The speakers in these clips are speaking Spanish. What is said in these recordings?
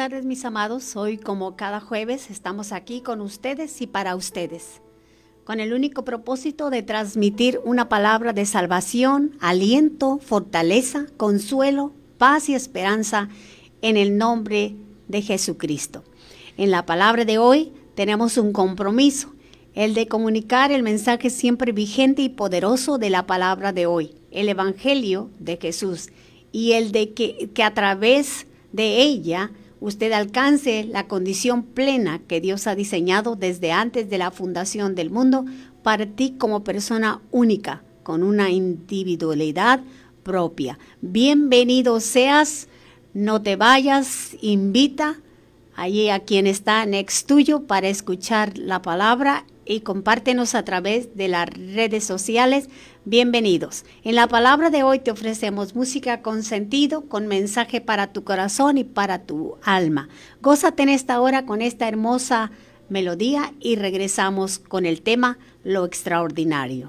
tardes mis amados, hoy como cada jueves estamos aquí con ustedes y para ustedes, con el único propósito de transmitir una palabra de salvación, aliento, fortaleza, consuelo, paz y esperanza en el nombre de Jesucristo. En la palabra de hoy tenemos un compromiso, el de comunicar el mensaje siempre vigente y poderoso de la palabra de hoy, el Evangelio de Jesús, y el de que, que a través de ella usted alcance la condición plena que Dios ha diseñado desde antes de la fundación del mundo para ti como persona única, con una individualidad propia. Bienvenido seas, no te vayas, invita allí a quien está next tuyo para escuchar la palabra y compártenos a través de las redes sociales. Bienvenidos. En la palabra de hoy te ofrecemos música con sentido, con mensaje para tu corazón y para tu alma. Gózate en esta hora con esta hermosa melodía y regresamos con el tema Lo extraordinario.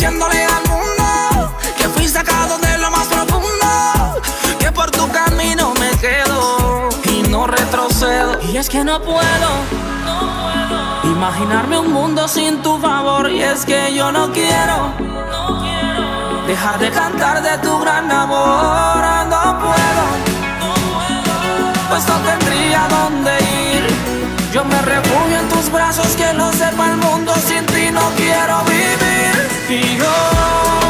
diciéndole al mundo que fui sacado de lo más profundo. Que por tu camino me quedo y no retrocedo. Y es que no puedo. Imaginarme un mundo sin tu favor y es que yo no quiero dejar de cantar de tu gran amor, no puedo, pues no tendría dónde ir. Yo me refugio en tus brazos, que lo sepa el mundo, sin ti no quiero vivir. Y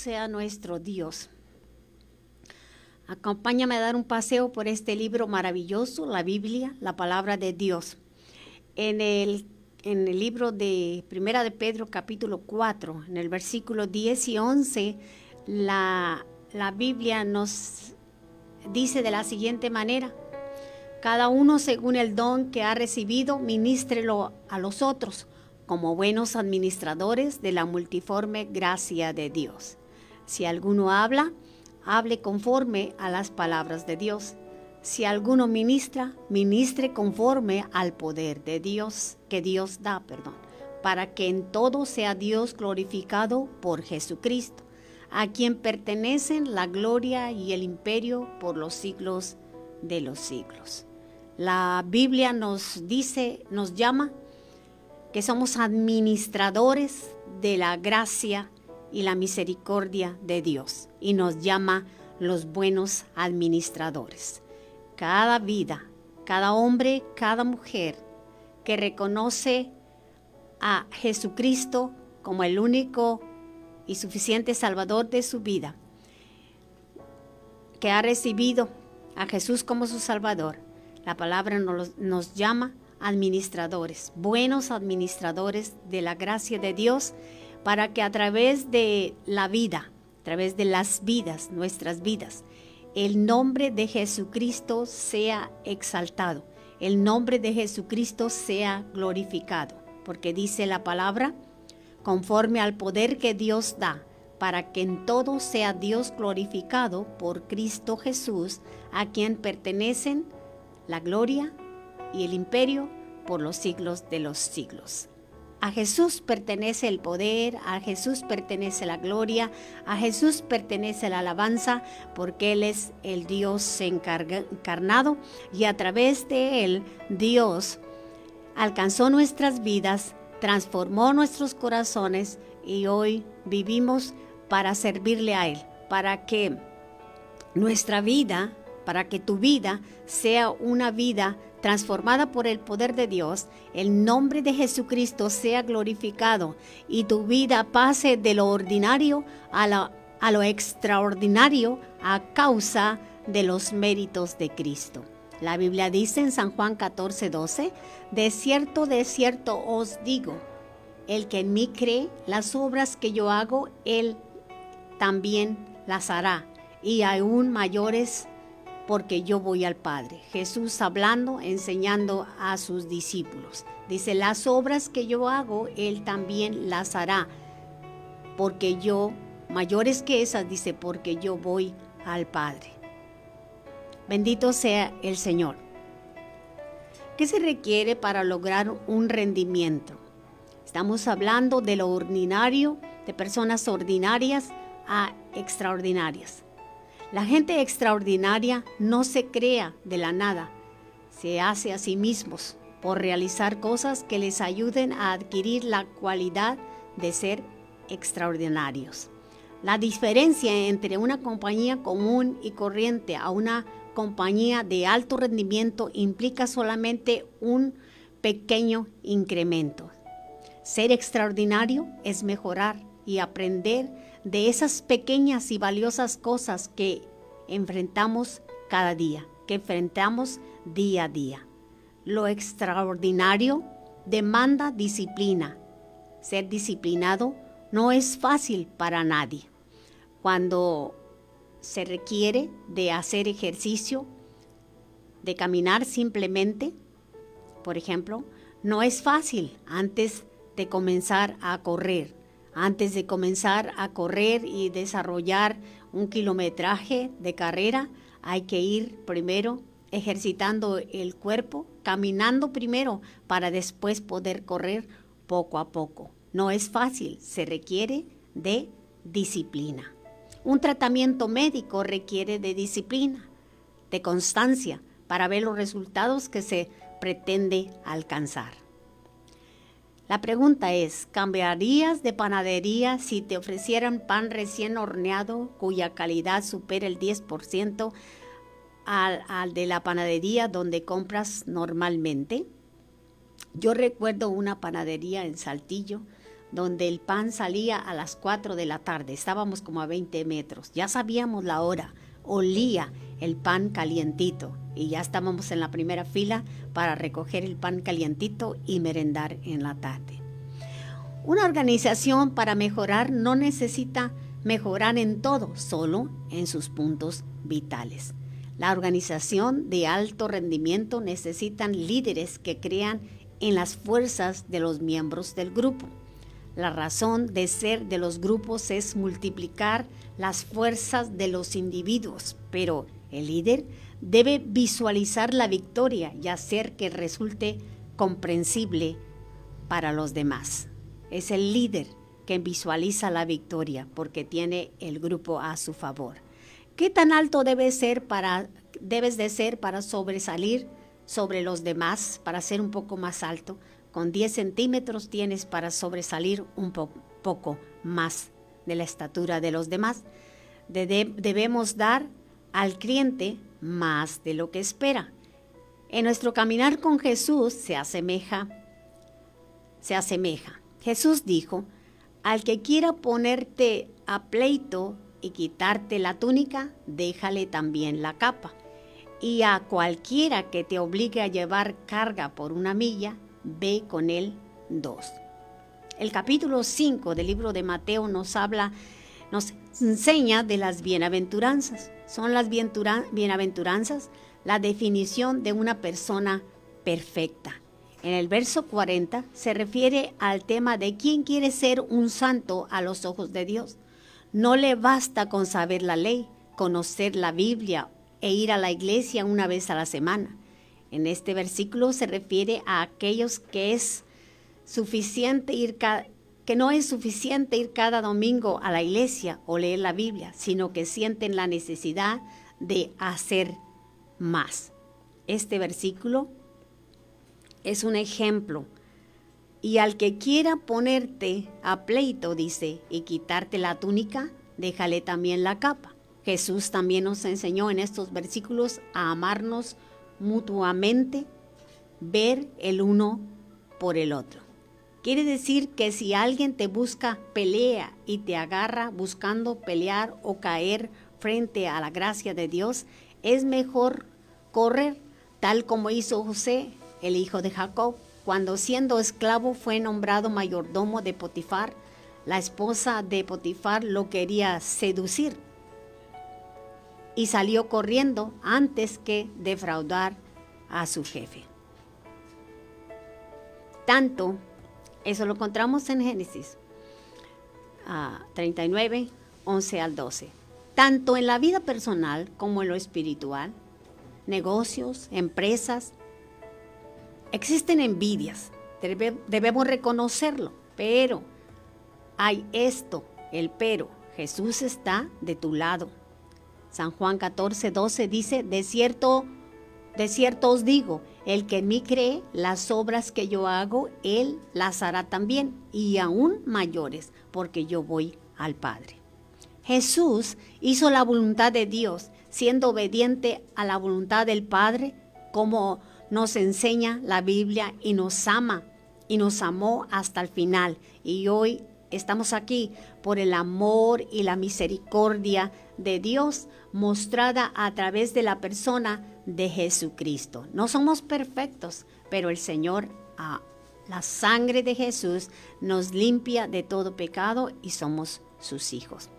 sea nuestro Dios. Acompáñame a dar un paseo por este libro maravilloso, la Biblia, la palabra de Dios. En el, en el libro de Primera de Pedro, capítulo 4, en el versículo 10 y 11, la, la Biblia nos dice de la siguiente manera, cada uno según el don que ha recibido, ministrelo a los otros como buenos administradores de la multiforme gracia de Dios. Si alguno habla, hable conforme a las palabras de Dios. Si alguno ministra, ministre conforme al poder de Dios, que Dios da, perdón, para que en todo sea Dios glorificado por Jesucristo, a quien pertenecen la gloria y el imperio por los siglos de los siglos. La Biblia nos dice, nos llama que somos administradores de la gracia y la misericordia de Dios y nos llama los buenos administradores. Cada vida, cada hombre, cada mujer que reconoce a Jesucristo como el único y suficiente Salvador de su vida, que ha recibido a Jesús como su Salvador, la palabra nos, nos llama administradores, buenos administradores de la gracia de Dios, para que a través de la vida, a través de las vidas, nuestras vidas, el nombre de Jesucristo sea exaltado, el nombre de Jesucristo sea glorificado, porque dice la palabra, conforme al poder que Dios da, para que en todo sea Dios glorificado por Cristo Jesús, a quien pertenecen la gloria, y el imperio por los siglos de los siglos. A Jesús pertenece el poder, a Jesús pertenece la gloria, a Jesús pertenece la alabanza, porque Él es el Dios encarnado y a través de Él Dios alcanzó nuestras vidas, transformó nuestros corazones y hoy vivimos para servirle a Él, para que nuestra vida, para que tu vida sea una vida transformada por el poder de Dios, el nombre de Jesucristo sea glorificado y tu vida pase de lo ordinario a, lo extraordinario a causa de los méritos de Cristo. La Biblia dice en San Juan 14, 12, de cierto, de cierto os digo, el que en mí cree, las obras que yo hago, él también las hará, y aún mayores porque yo voy al Padre. Jesús hablando, enseñando a sus discípulos. Dice, las obras que yo hago, Él también las hará, porque yo, mayores que esas, dice, porque yo voy al Padre. Bendito sea el Señor. ¿Qué se requiere para lograr un rendimiento? Estamos hablando de lo ordinario, de personas ordinarias a extraordinarias. La gente extraordinaria no se crea de la nada, se hace a sí mismos por realizar cosas que les ayuden a adquirir la cualidad de ser extraordinarios. La diferencia entre una compañía común y corriente a una compañía de alto rendimiento implica solamente un pequeño incremento. Ser extraordinario es mejorar y aprender de esas pequeñas y valiosas cosas que enfrentamos cada día, que enfrentamos día a día. Lo extraordinario demanda disciplina. Ser disciplinado no es fácil para nadie. Cuando se requiere de hacer ejercicio, de caminar simplemente, por ejemplo, no es fácil antes de comenzar a correr antes de comenzar a correr y desarrollar un kilometraje de carrera, hay que ir primero ejercitando el cuerpo, caminando primero para después poder correr poco a poco. No es fácil, se requiere de disciplina. Un tratamiento médico requiere de disciplina, de constancia, para ver los resultados que se pretende alcanzar. La pregunta es, ¿cambiarías de panadería si te ofrecieran pan recién horneado cuya calidad supera el 10% al, al de la panadería donde compras normalmente? Yo recuerdo una panadería en Saltillo donde el pan salía a las 4 de la tarde, estábamos como a 20 metros, ya sabíamos la hora, olía el pan calientito y ya estábamos en la primera fila para recoger el pan calientito y merendar en la tarde. Una organización para mejorar no necesita mejorar en todo, solo en sus puntos vitales. La organización de alto rendimiento necesitan líderes que crean en las fuerzas de los miembros del grupo. La razón de ser de los grupos es multiplicar las fuerzas de los individuos, pero el líder debe visualizar la victoria y hacer que resulte comprensible para los demás. Es el líder que visualiza la victoria porque tiene el grupo a su favor. ¿Qué tan alto debe ser para, debes de ser para sobresalir sobre los demás, para ser un poco más alto? Con 10 centímetros tienes para sobresalir un poco más de la estatura de los demás. debemos dar al cliente más de lo que espera. En nuestro caminar con Jesús se asemeja, se asemeja. Jesús dijo, al que quiera ponerte a pleito y quitarte la túnica, déjale también la capa. Y a cualquiera que te obligue a llevar carga por una milla, ve con él dos. El capítulo 5 del libro de Mateo nos habla, nos enseña de las bienaventuranzas son las bienaventuranzas la definición de una persona perfecta. En el verso 40 se refiere al tema de quién quiere ser un santo a los ojos de Dios. No le basta con saber la ley, conocer la Biblia e ir a la iglesia una vez a la semana. En este versículo se refiere a aquellos que es suficiente ir que no es suficiente ir cada domingo a la iglesia o leer la Biblia, sino que sienten la necesidad de hacer más. Este versículo es un ejemplo. Y al que quiera ponerte a pleito, dice, y quitarte la túnica, déjale también la capa. Jesús también nos enseñó en estos versículos a amarnos mutuamente, ver el uno por el otro. Quiere decir que si alguien te busca pelea y te agarra buscando pelear o caer frente a la gracia de Dios, es mejor correr, tal como hizo José, el hijo de Jacob, cuando siendo esclavo fue nombrado mayordomo de Potifar. La esposa de Potifar lo quería seducir y salió corriendo antes que defraudar a su jefe. Tanto eso lo encontramos en Génesis 39, ah, 11 al 12. Tanto en la vida personal como en lo espiritual, negocios, empresas, existen envidias. debemos reconocerlo, pero hay esto, el pero. Jesús está de tu lado. San Juan 14, 12 dice, de cierto, de cierto os digo, el que en mí cree, las obras que yo hago, él las hará también, y aún mayores, porque yo voy al Padre. Jesús hizo la voluntad de Dios, siendo obediente a la voluntad del Padre, como nos enseña la Biblia, y nos ama, y nos amó hasta el final. Y hoy estamos aquí por el amor y la misericordia de Dios mostrada a través de la persona de Jesucristo. No somos perfectos, pero el Señor, a la sangre de Jesús, nos limpia de todo pecado y somos sus hijos.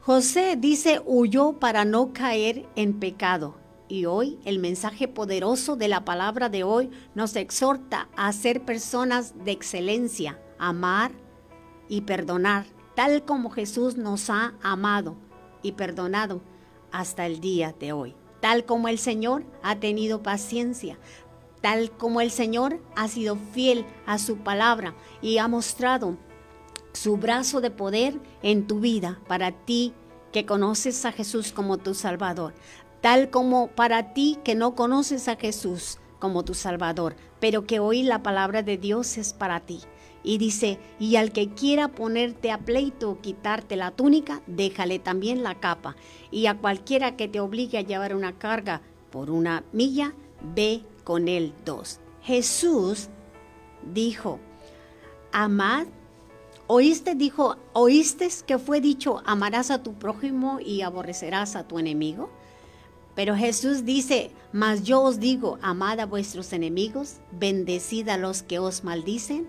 José dice, huyó para no caer en pecado. Y hoy el mensaje poderoso de la palabra de hoy nos exhorta a ser personas de excelencia, amar y perdonar, tal como Jesús nos ha amado y perdonado hasta el día de hoy tal como el Señor ha tenido paciencia, tal como el Señor ha sido fiel a su palabra y ha mostrado su brazo de poder en tu vida para ti que conoces a Jesús como tu Salvador, tal como para ti que no conoces a Jesús, como tu Salvador, pero que hoy la palabra de Dios es para ti. Y dice, y al que quiera ponerte a pleito o quitarte la túnica, déjale también la capa. Y a cualquiera que te obligue a llevar una carga por una milla, ve con él dos. Jesús dijo, amad, oíste, dijo, oíste que fue dicho, amarás a tu prójimo y aborrecerás a tu enemigo. Pero Jesús dice, mas yo os digo, amad a vuestros enemigos, bendecid a los que os maldicen,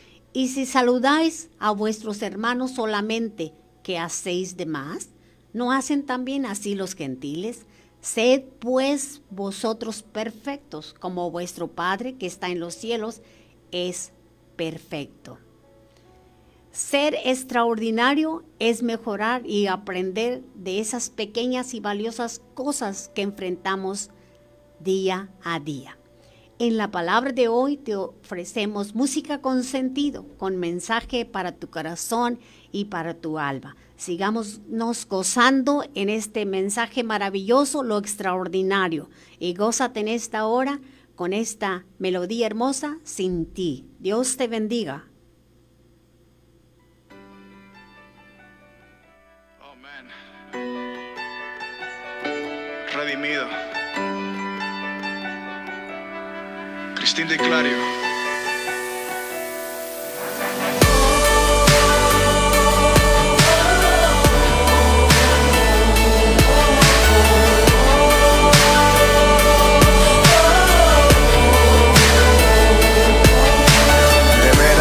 Y si saludáis a vuestros hermanos solamente, ¿qué hacéis de más? ¿No hacen también así los gentiles? Sed pues vosotros perfectos, como vuestro Padre que está en los cielos es perfecto. Ser extraordinario es mejorar y aprender de esas pequeñas y valiosas cosas que enfrentamos día a día. En la palabra de hoy te ofrecemos música con sentido, con mensaje para tu corazón y para tu alma. Sigamos nos gozando en este mensaje maravilloso, lo extraordinario. Y gózate en esta hora con esta melodía hermosa sin ti. Dios te bendiga. Redimido. Cristín de Clario.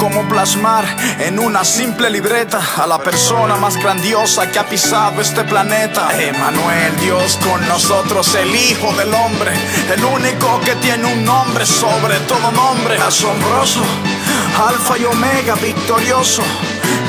Cómo plasmar en una simple libreta a la persona más grandiosa que ha pisado este planeta. Emanuel, Dios con nosotros, el Hijo del Hombre, el único que tiene un nombre sobre todo nombre, asombroso, Alfa y Omega, victorioso.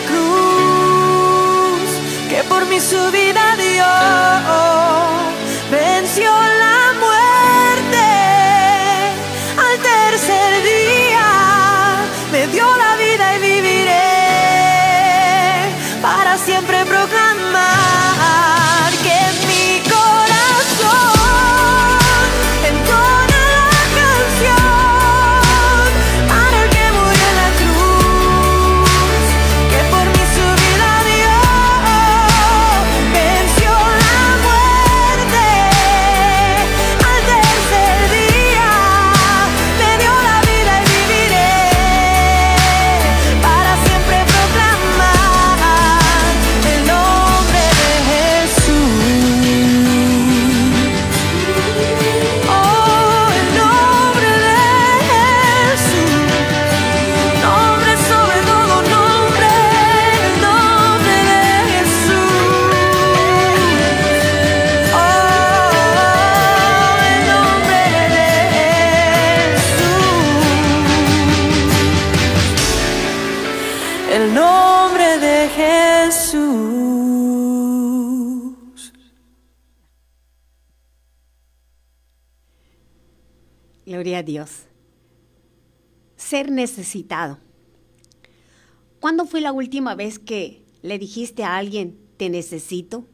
Cruz que por mí su vida dio, venció la necesitado. ¿Cuándo fue la última vez que le dijiste a alguien, te necesito?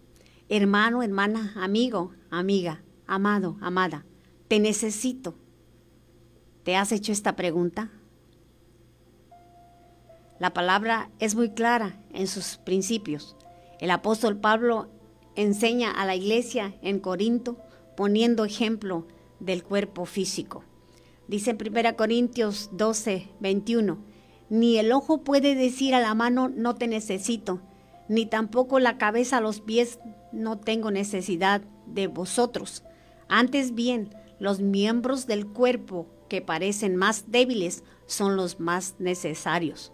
Hermano, hermana, amigo, amiga, amado, amada, te necesito. ¿Te has hecho esta pregunta? La palabra es muy clara en sus principios. El apóstol Pablo enseña a la iglesia en Corinto poniendo ejemplo del cuerpo físico. Dice en 1 Corintios 12, 21, ni el ojo puede decir a la mano no te necesito, ni tampoco la cabeza a los pies no tengo necesidad de vosotros. Antes bien, los miembros del cuerpo que parecen más débiles son los más necesarios.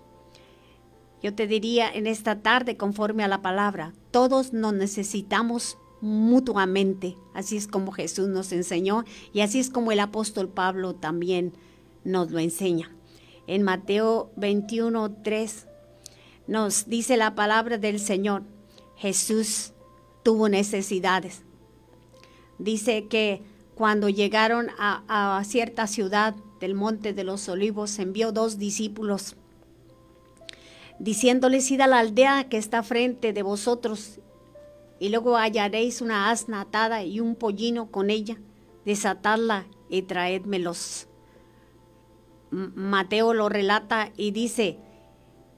Yo te diría en esta tarde, conforme a la palabra, todos nos necesitamos mutuamente. Así es como Jesús nos enseñó y así es como el apóstol Pablo también nos lo enseña. En Mateo 21, 3 nos dice la palabra del Señor, Jesús tuvo necesidades. Dice que cuando llegaron a, a cierta ciudad del Monte de los Olivos, envió dos discípulos diciéndoles, id a la aldea que está frente de vosotros y luego hallaréis una asna atada y un pollino con ella, desatadla y traédmelos. Mateo lo relata y dice,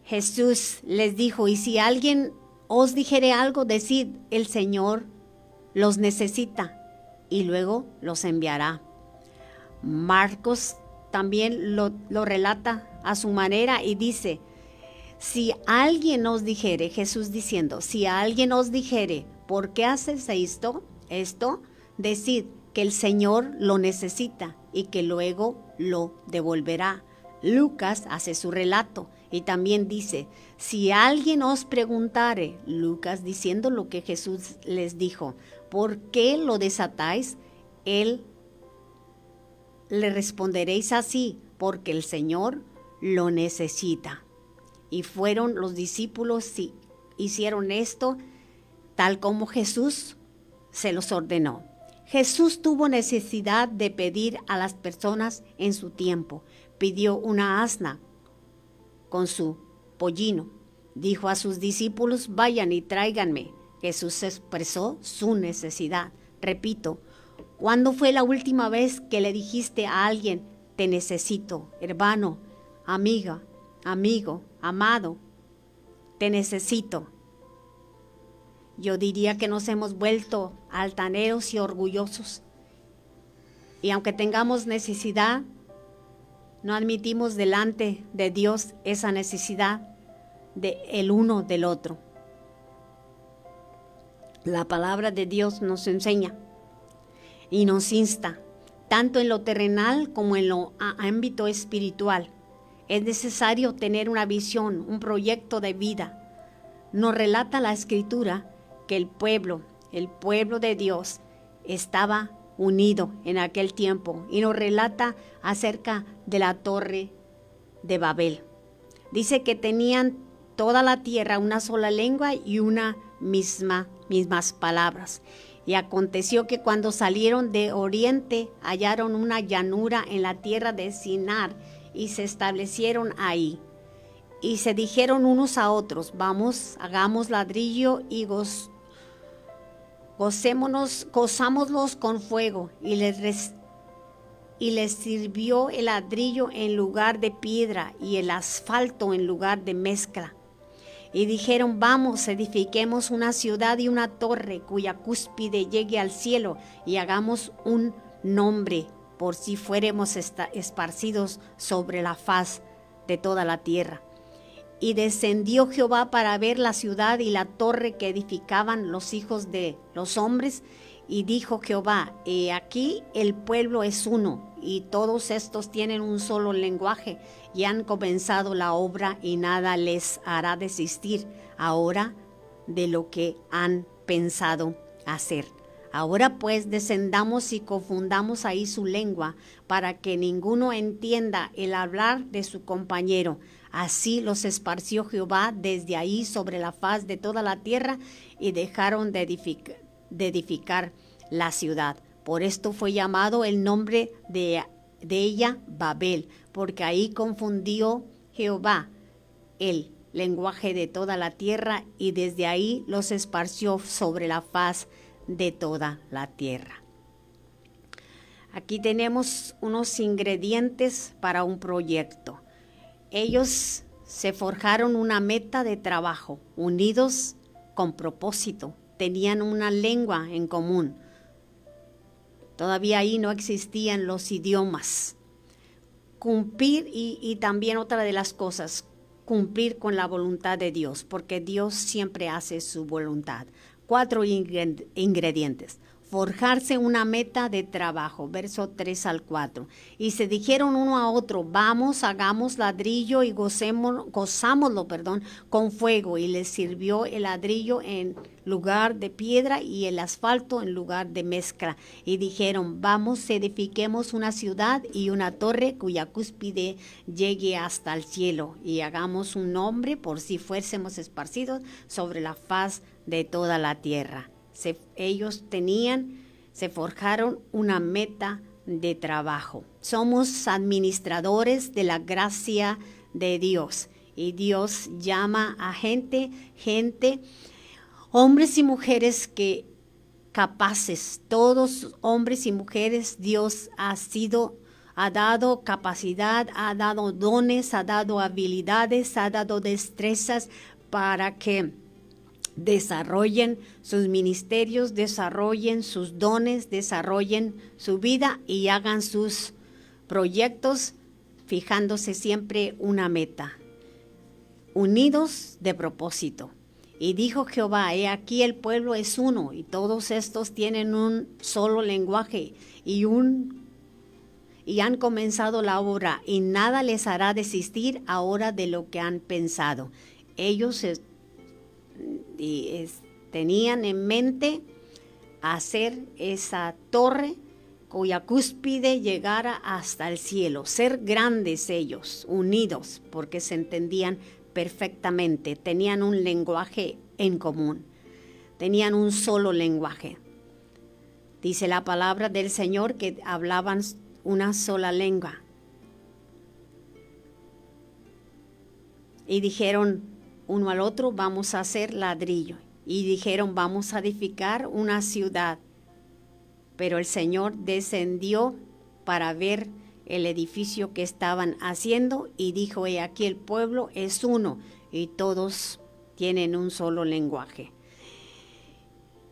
Jesús les dijo, y si alguien os dijere algo, decid, el Señor los necesita y luego los enviará. Marcos también lo, lo relata a su manera y dice, si alguien os dijere, Jesús diciendo, si alguien os dijere, ¿por qué haces esto? Esto, decid que el Señor lo necesita y que luego lo devolverá. Lucas hace su relato y también dice, si alguien os preguntare, Lucas diciendo lo que Jesús les dijo, ¿por qué lo desatáis? Él le responderéis así, porque el Señor lo necesita. Y fueron los discípulos y hicieron esto tal como Jesús se los ordenó. Jesús tuvo necesidad de pedir a las personas en su tiempo. Pidió una asna con su pollino. Dijo a sus discípulos, vayan y tráiganme. Jesús expresó su necesidad. Repito, ¿cuándo fue la última vez que le dijiste a alguien, te necesito, hermano, amiga, amigo, amado, te necesito. Yo diría que nos hemos vuelto altaneros y orgullosos. Y aunque tengamos necesidad, no admitimos delante de Dios esa necesidad de el uno del otro. La palabra de Dios nos enseña y nos insta, tanto en lo terrenal como en lo ámbito espiritual, es necesario tener una visión, un proyecto de vida. Nos relata la escritura que el pueblo, el pueblo de Dios, estaba unido en aquel tiempo y nos relata acerca de la torre de Babel. Dice que tenían toda la tierra una sola lengua y una misma mismas palabras. Y aconteció que cuando salieron de oriente hallaron una llanura en la tierra de Sinar y se establecieron ahí. Y se dijeron unos a otros, vamos, hagamos ladrillo y goz, gocémonos, gozámoslos con fuego. Y les, y les sirvió el ladrillo en lugar de piedra y el asfalto en lugar de mezcla. Y dijeron, vamos, edifiquemos una ciudad y una torre cuya cúspide llegue al cielo y hagamos un nombre por si fuéramos esparcidos sobre la faz de toda la tierra. Y descendió Jehová para ver la ciudad y la torre que edificaban los hijos de los hombres. Y dijo Jehová, he aquí el pueblo es uno, y todos estos tienen un solo lenguaje, y han comenzado la obra, y nada les hará desistir ahora de lo que han pensado hacer. Ahora pues descendamos y confundamos ahí su lengua, para que ninguno entienda el hablar de su compañero. Así los esparció Jehová desde ahí sobre la faz de toda la tierra y dejaron de, edificar, la ciudad. Por esto fue llamado el nombre de de ella Babel, porque ahí confundió Jehová el lenguaje de toda la tierra y desde ahí los esparció sobre la faz de toda la tierra. Aquí tenemos unos ingredientes para un proyecto. Ellos se forjaron una meta de trabajo, unidos con propósito, tenían una lengua en común. Todavía ahí no existían los idiomas. Cumplir y, y también otra de las cosas, cumplir con la voluntad de Dios, porque Dios siempre hace su voluntad. Cuatro ingredientes forjarse una meta de trabajo, verso 3 al 4. Y se dijeron uno a otro, vamos, hagamos ladrillo y gocemos, gozámoslo, perdón, con fuego. Y les sirvió el ladrillo en lugar de piedra y el asfalto en lugar de mezcla. Y dijeron, vamos, edifiquemos una ciudad y una torre cuya cúspide llegue hasta el cielo y hagamos un nombre por si fuésemos esparcidos sobre la faz de toda la tierra ellos tenían, se forjaron una meta de trabajo. Somos administradores de la gracia de Dios y Dios llama a gente, gente, hombres y mujeres que capaces, todos hombres y mujeres, Dios ha sido, ha dado capacidad, ha dado dones, ha dado habilidades, ha dado destrezas para que desarrollen sus ministerios, desarrollen sus dones, desarrollen su vida y hagan sus proyectos fijándose siempre una meta, unidos de propósito. Y dijo Jehová, he aquí el pueblo es uno y todos estos tienen un solo lenguaje y un y han comenzado la obra y nada les hará desistir ahora de lo que han pensado. Ellos y tenían en mente hacer esa torre cuya cúspide llegara hasta el cielo, ser grandes ellos, unidos, porque se entendían perfectamente, tenían un lenguaje en común, tenían un solo lenguaje. Dice la palabra del Señor que hablaban una sola lengua. Y dijeron, uno al otro, vamos a hacer ladrillo. Y dijeron, vamos a edificar una ciudad. Pero el Señor descendió para ver el edificio que estaban haciendo y dijo, he aquí el pueblo es uno y todos tienen un solo lenguaje.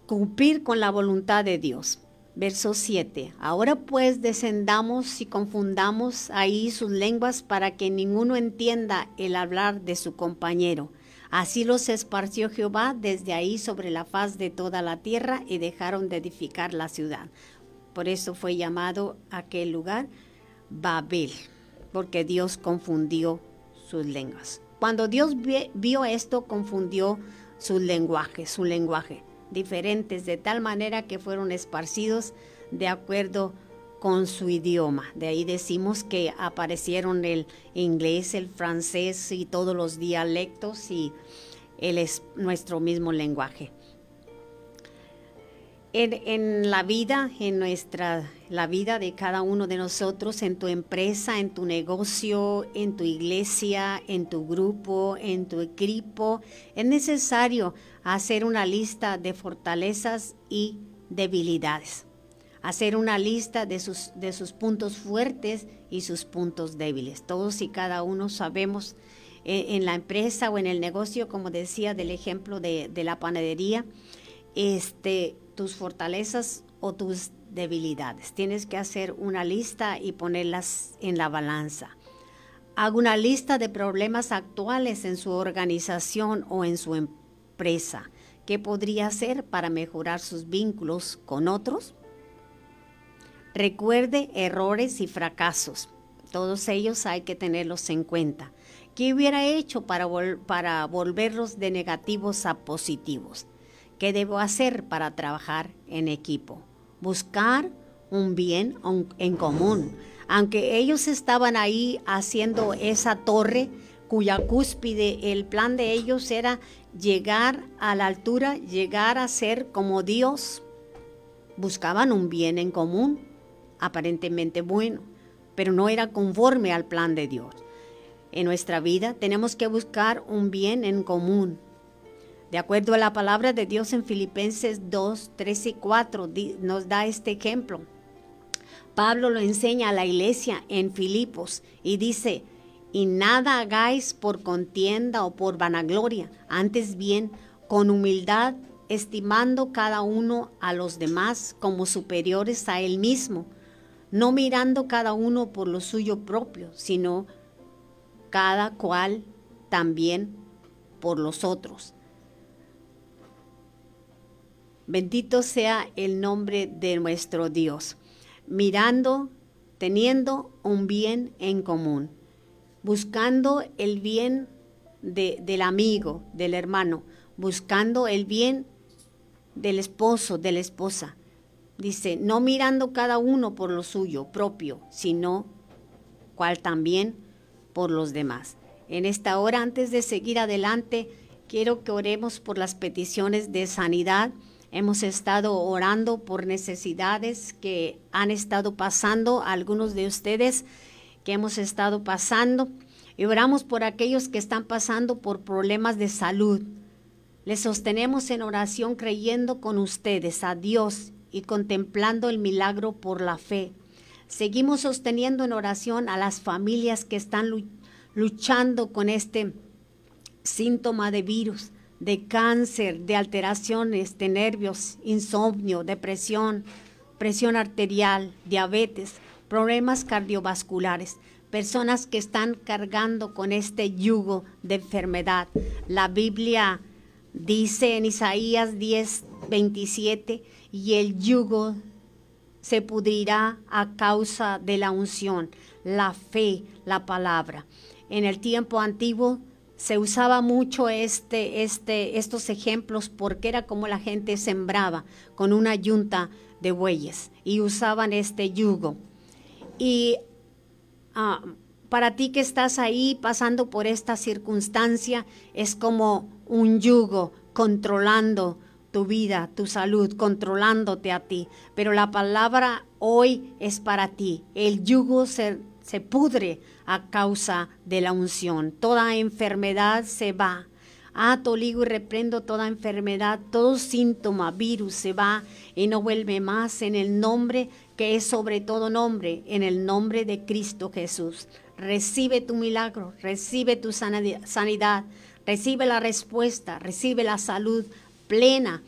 Cumplir con la voluntad de Dios. Verso 7. Ahora pues descendamos y confundamos ahí sus lenguas para que ninguno entienda el hablar de su compañero Así los esparció Jehová desde ahí sobre la faz de toda la tierra y dejaron de edificar la ciudad. Por eso fue llamado aquel lugar Babel, porque Dios confundió sus lenguas. Cuando Dios vio esto, confundió sus lenguajes, su lenguaje, diferentes, de tal manera que fueron esparcidos de acuerdo con su idioma. De ahí decimos que aparecieron el inglés, el francés y todos los dialectos y él es nuestro mismo lenguaje. En, la vida, en nuestra, la vida de cada uno de nosotros, en tu empresa, en tu negocio, en tu iglesia, en tu grupo, en tu equipo, es necesario hacer una lista de fortalezas y debilidades hacer una lista de sus, de sus puntos fuertes y sus puntos débiles. Todos y cada uno sabemos eh, en la empresa o en el negocio, como decía del ejemplo de, la panadería, este, tus fortalezas o tus debilidades. Tienes que hacer una lista y ponerlas en la balanza. Haga una lista de problemas actuales en su organización o en su empresa. ¿Qué podría hacer para mejorar sus vínculos con otros? Recuerde errores y fracasos. Todos ellos hay que tenerlos en cuenta. ¿Qué hubiera hecho para, volverlos de negativos a positivos? ¿Qué debo hacer para trabajar en equipo? Buscar un bien en común. Aunque ellos estaban ahí haciendo esa torre cuya cúspide, el plan de ellos era llegar a la altura, llegar a ser como Dios, buscaban un bien en común aparentemente bueno. pero no era conforme al plan de Dios. En nuestra vida tenemos que buscar un bien en común. De acuerdo a la palabra de Dios en Filipenses 2, 3 y 4, nos da este ejemplo. Pablo lo enseña a la iglesia en Filipos y dice, y nada hagáis por contienda o por vanagloria, antes bien con humildad, estimando cada uno a los demás como superiores a él mismo, no mirando cada uno por lo suyo propio, sino cada cual también por los otros. Bendito sea el nombre de nuestro Dios, mirando, teniendo un bien en común, buscando el bien del amigo, del hermano, buscando el bien del esposo, de la esposa. Dice, no mirando cada uno por lo suyo propio, sino cual también por los demás. En esta hora, antes de seguir adelante, quiero que oremos por las peticiones de sanidad. Hemos estado orando por necesidades que han estado pasando algunos de ustedes, que hemos estado pasando. Y oramos por aquellos que están pasando por problemas de salud les sostenemos en oración creyendo con ustedes a Dios y contemplando el milagro por la fe. Seguimos sosteniendo en oración a las familias que están luchando con este síntoma de virus, de cáncer, de alteraciones de nervios, insomnio, depresión, presión arterial, diabetes, problemas cardiovasculares, personas que están cargando con este yugo de enfermedad. La Biblia Dice en Isaías 10, 27, y el yugo se pudrirá a causa de la unción, la fe, la palabra. En el tiempo antiguo se usaba mucho este, este, estos ejemplos porque era como la gente sembraba con una yunta de bueyes y usaban este yugo. Y ah, para ti que estás ahí pasando por esta circunstancia, es como un yugo controlando tu vida, tu salud, controlándote a ti. Pero la palabra hoy es para ti. El yugo se, se pudre a causa de la unción. Toda enfermedad se va. Ato, ligo y reprendo toda enfermedad, todo síntoma, virus se va y no vuelve más en el nombre que es sobre todo nombre, en el nombre de Cristo Jesús. Recibe tu milagro, recibe tu sanidad, Recibe la respuesta, recibe la salud plena.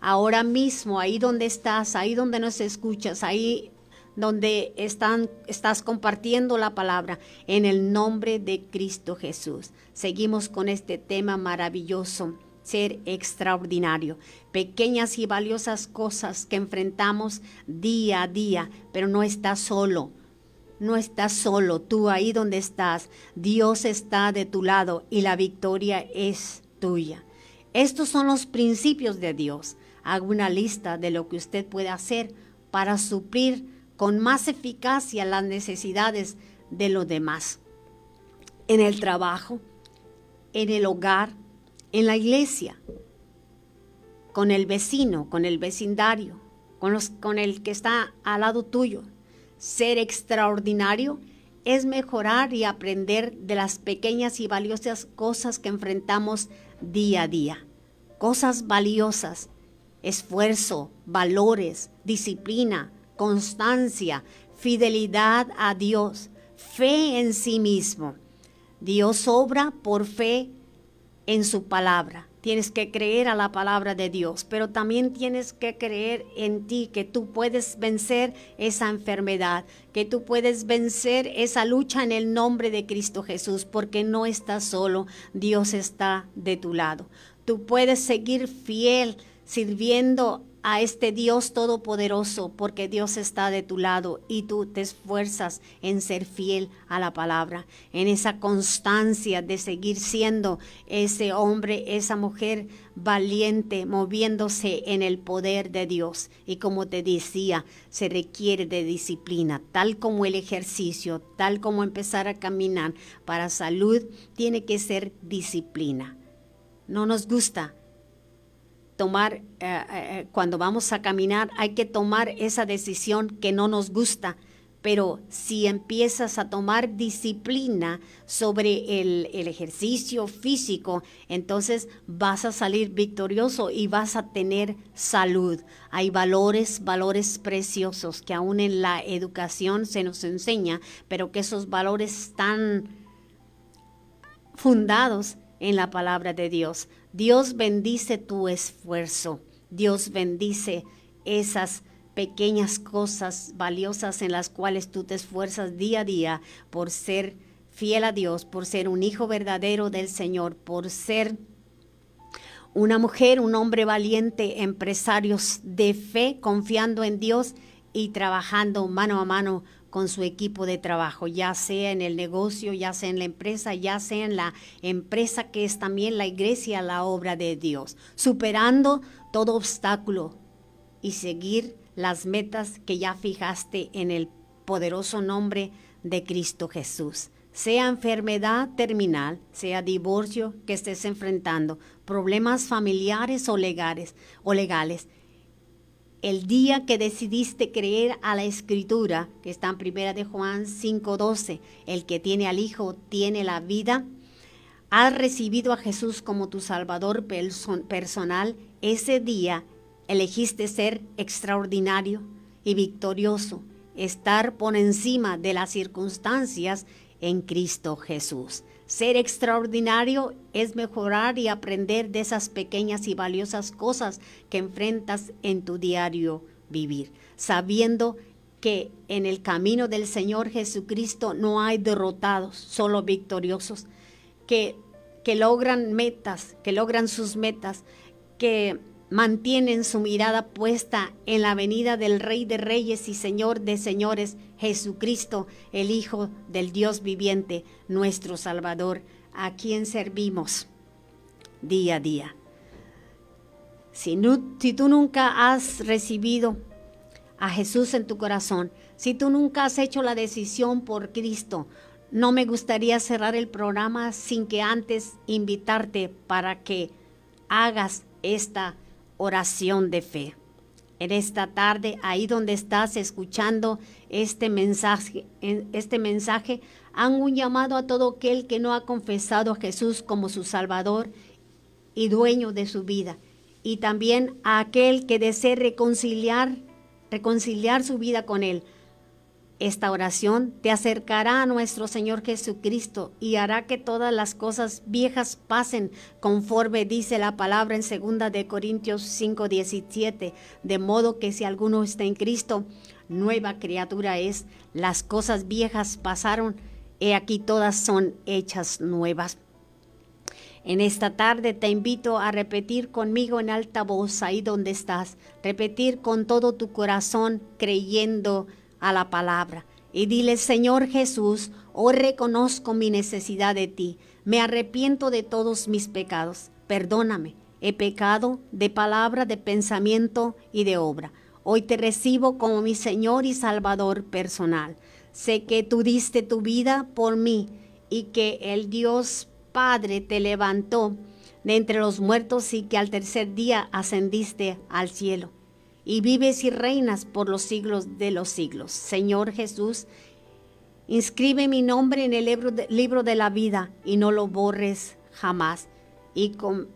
Ahora mismo, ahí donde estás, ahí donde nos escuchas, ahí donde están, estás compartiendo la palabra, en el nombre de Cristo Jesús. Seguimos con este tema maravilloso, ser extraordinario. Pequeñas y valiosas cosas que enfrentamos día a día, pero no estás solo. No estás solo, tú ahí donde estás. Dios está de tu lado y la victoria es tuya. Estos son los principios de Dios. Hago una lista de lo que usted puede hacer para suplir con más eficacia las necesidades de los demás. En el trabajo, en el hogar, en la iglesia, con el vecino, con el vecindario, con, los, con el que está al lado tuyo, ser extraordinario es mejorar y aprender de las pequeñas y valiosas cosas que enfrentamos día a día. Cosas valiosas, esfuerzo, valores, disciplina, constancia, fidelidad a Dios, fe en sí mismo. Dios obra por fe en su palabra. Tienes que creer a la palabra de Dios, pero también tienes que creer en ti, que tú puedes vencer esa enfermedad, que tú puedes vencer esa lucha en el nombre de Cristo Jesús, porque no estás solo, Dios está de tu lado. Tú puedes seguir fiel sirviendo a este Dios todopoderoso, porque Dios está de tu lado y tú te esfuerzas en ser fiel a la palabra, en esa constancia de seguir siendo ese hombre, esa mujer valiente, moviéndose en el poder de Dios. Y como te decía, se requiere de disciplina, tal como el ejercicio, tal como empezar a caminar para salud, tiene que ser disciplina. No nos gusta tomar, eh, eh, cuando vamos a caminar, hay que tomar esa decisión que no nos gusta, pero si empiezas a tomar disciplina sobre el, el, ejercicio físico, entonces vas a salir victorioso y vas a tener salud. Hay valores, valores preciosos que aún en la educación se nos enseña, pero que esos valores están fundados en la palabra de Dios. Dios bendice tu esfuerzo. Dios bendice esas pequeñas cosas valiosas en las cuales tú te esfuerzas día a día por ser fiel a Dios, por ser un hijo verdadero del Señor, por ser una mujer, un hombre valiente, empresarios de fe, confiando en Dios y trabajando mano a mano con su equipo de trabajo, ya sea en el negocio, ya sea en la empresa, ya sea en la empresa que es también la iglesia, la obra de Dios, superando todo obstáculo y seguir las metas que ya fijaste en el poderoso nombre de Cristo Jesús. Sea enfermedad terminal, sea divorcio que estés enfrentando, problemas familiares o legales, o legales. El día que decidiste creer a la escritura, que está en primera de Juan 5:12, el que tiene al Hijo tiene la vida, has recibido a Jesús como tu Salvador personal, ese día elegiste ser extraordinario y victorioso, estar por encima de las circunstancias en Cristo Jesús. Ser extraordinario es mejorar y aprender de esas pequeñas y valiosas cosas que enfrentas en tu diario vivir, sabiendo que en el camino del Señor Jesucristo no hay derrotados, solo victoriosos, que, que logran metas, que logran sus metas, que mantienen su mirada puesta en la venida del Rey de Reyes y Señor de Señores, Jesucristo, el Hijo del Dios viviente, nuestro Salvador, a quien servimos día a día. Si, si tú nunca has recibido a Jesús en tu corazón, si tú nunca has hecho la decisión por Cristo, no me gustaría cerrar el programa sin que antes invitarte para que hagas esta oración de fe. En esta tarde, ahí donde estás escuchando este mensaje, este mensaje, han un llamado a todo aquel que no ha confesado a Jesús como su Salvador y dueño de su vida, y también a aquel que desee reconciliar, reconciliar su vida con Él esta oración te acercará a nuestro Señor Jesucristo y hará que todas las cosas viejas pasen conforme dice la palabra en 2 de Corintios 5:17, de modo que si alguno está en Cristo, nueva criatura es, las cosas viejas pasaron, he aquí todas son hechas nuevas. En esta tarde te invito a repetir conmigo en alta voz ahí donde estás, repetir con todo tu corazón creyendo a la palabra. Y dile, Señor Jesús, hoy reconozco mi necesidad de ti, me arrepiento de todos mis pecados, perdóname, he pecado de palabra, de pensamiento y de obra. Hoy te recibo como mi Señor y Salvador personal. Sé que tú diste tu vida por mí y que el Dios Padre te levantó de entre los muertos y que al tercer día ascendiste al cielo y vives y reinas por los siglos de los siglos. Señor Jesús, inscribe mi nombre en el libro de, la vida y no lo borres jamás. Y con,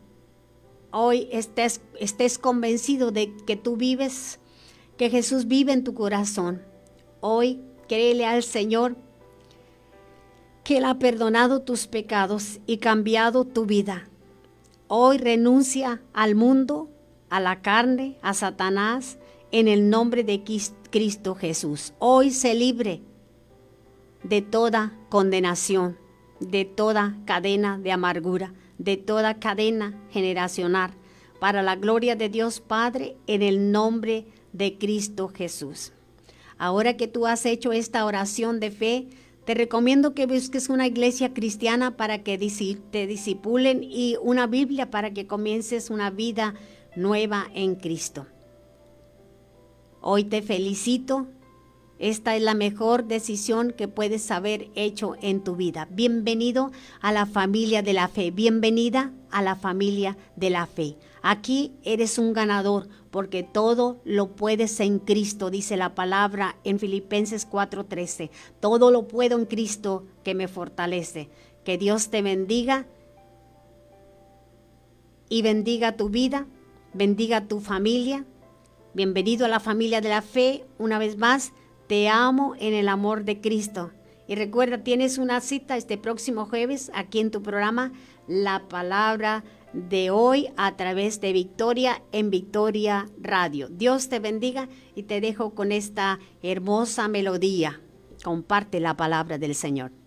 hoy estés, estés convencido de que tú vives, que Jesús vive en tu corazón. Hoy créele al Señor que Él ha perdonado tus pecados y cambiado tu vida. Hoy renuncia al mundo, a la carne, a Satanás, en el nombre de Cristo Jesús. Hoy se libre de toda condenación, de toda cadena de amargura, de toda cadena generacional, para la gloria de Dios Padre, en el nombre de Cristo Jesús. Ahora que tú has hecho esta oración de fe, te recomiendo que busques una iglesia cristiana para que te disipulen y una Biblia para que comiences una vida nueva en Cristo. Hoy te felicito. Esta es la mejor decisión que puedes haber hecho en tu vida. Bienvenido a la familia de la fe. Bienvenida a la familia de la fe. Aquí eres un ganador porque todo lo puedes en Cristo, dice la palabra en Filipenses 4:13. Todo lo puedo en Cristo que me fortalece. Que Dios te bendiga y bendiga tu vida, bendiga tu familia. Bienvenido a la familia de la fe. Una vez más, te amo en el amor de Cristo. Y recuerda, tienes una cita este próximo jueves aquí en tu programa, La Palabra de hoy a través de Victoria en Victoria Radio. Dios te bendiga y te dejo con esta hermosa melodía. Comparte la palabra del Señor.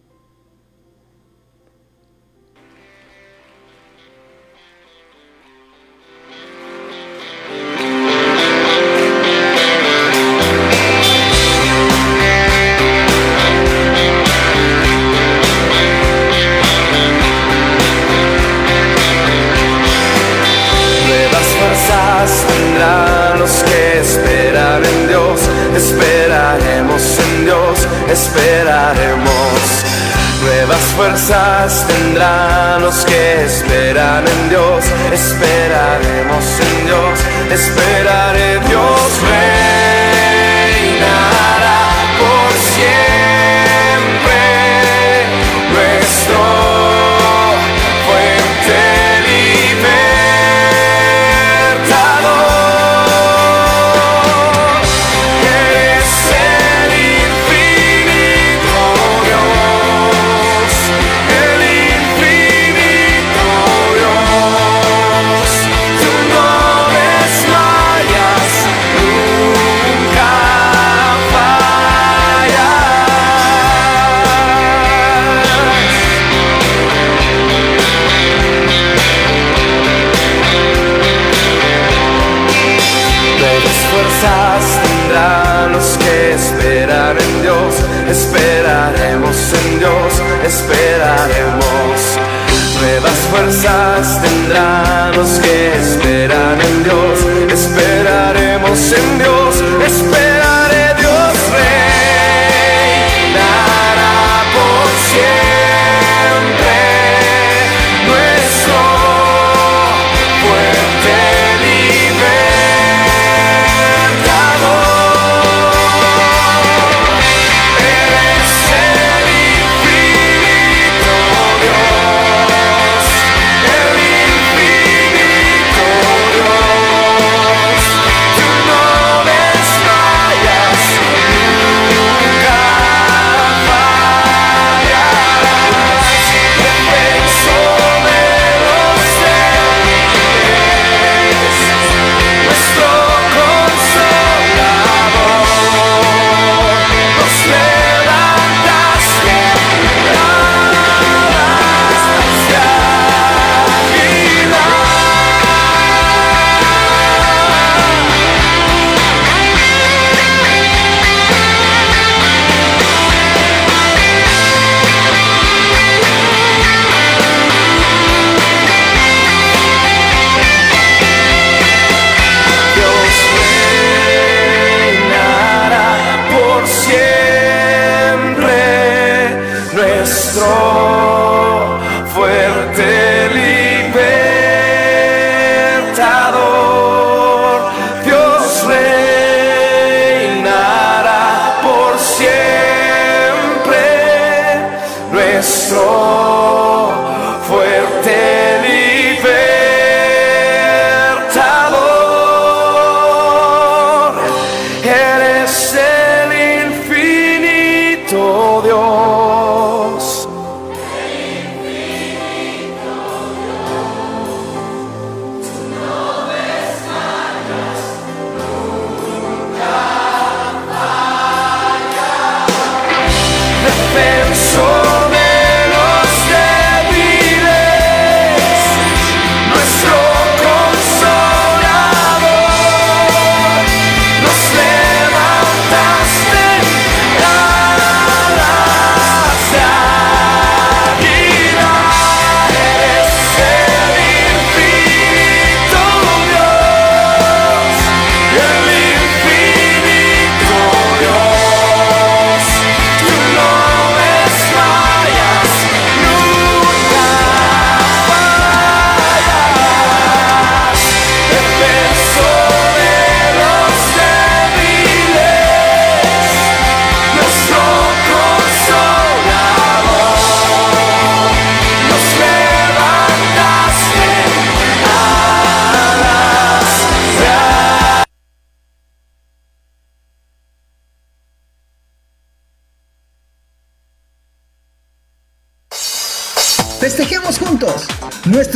Esperaremos. Nuevas fuerzas tendrán los que esperan en Dios. Esperaremos en Dios, esperaré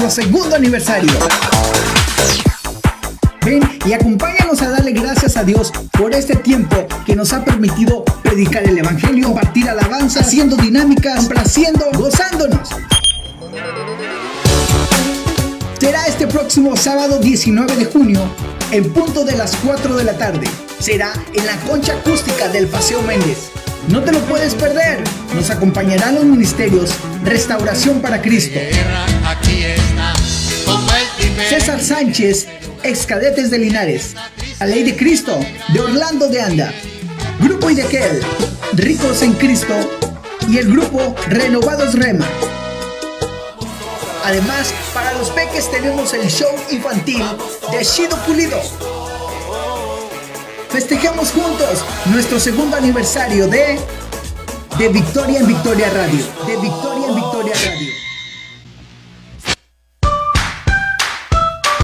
segundo aniversario. Ven y acompáñanos a darle gracias a Dios por este tiempo que nos ha permitido predicar el Evangelio, compartir alabanza, haciendo dinámicas, complaciendo, gozándonos. Será este próximo sábado 19 de junio en punto de las 4 de la tarde. Será en la concha acústica del Paseo Méndez. No te lo puedes perder. Nos acompañarán los ministerios Restauración para Cristo. César Sánchez, ex cadetes de Linares. La Ley de Cristo, de Orlando de Anda. Grupo Idequel, Ricos en Cristo. Y el grupo Renovados Rema. Además, para los peques tenemos el show infantil de Shido Pulido. Festejemos juntos nuestro segundo aniversario de, de Victoria en Victoria Radio. De Victoria en Victoria Radio.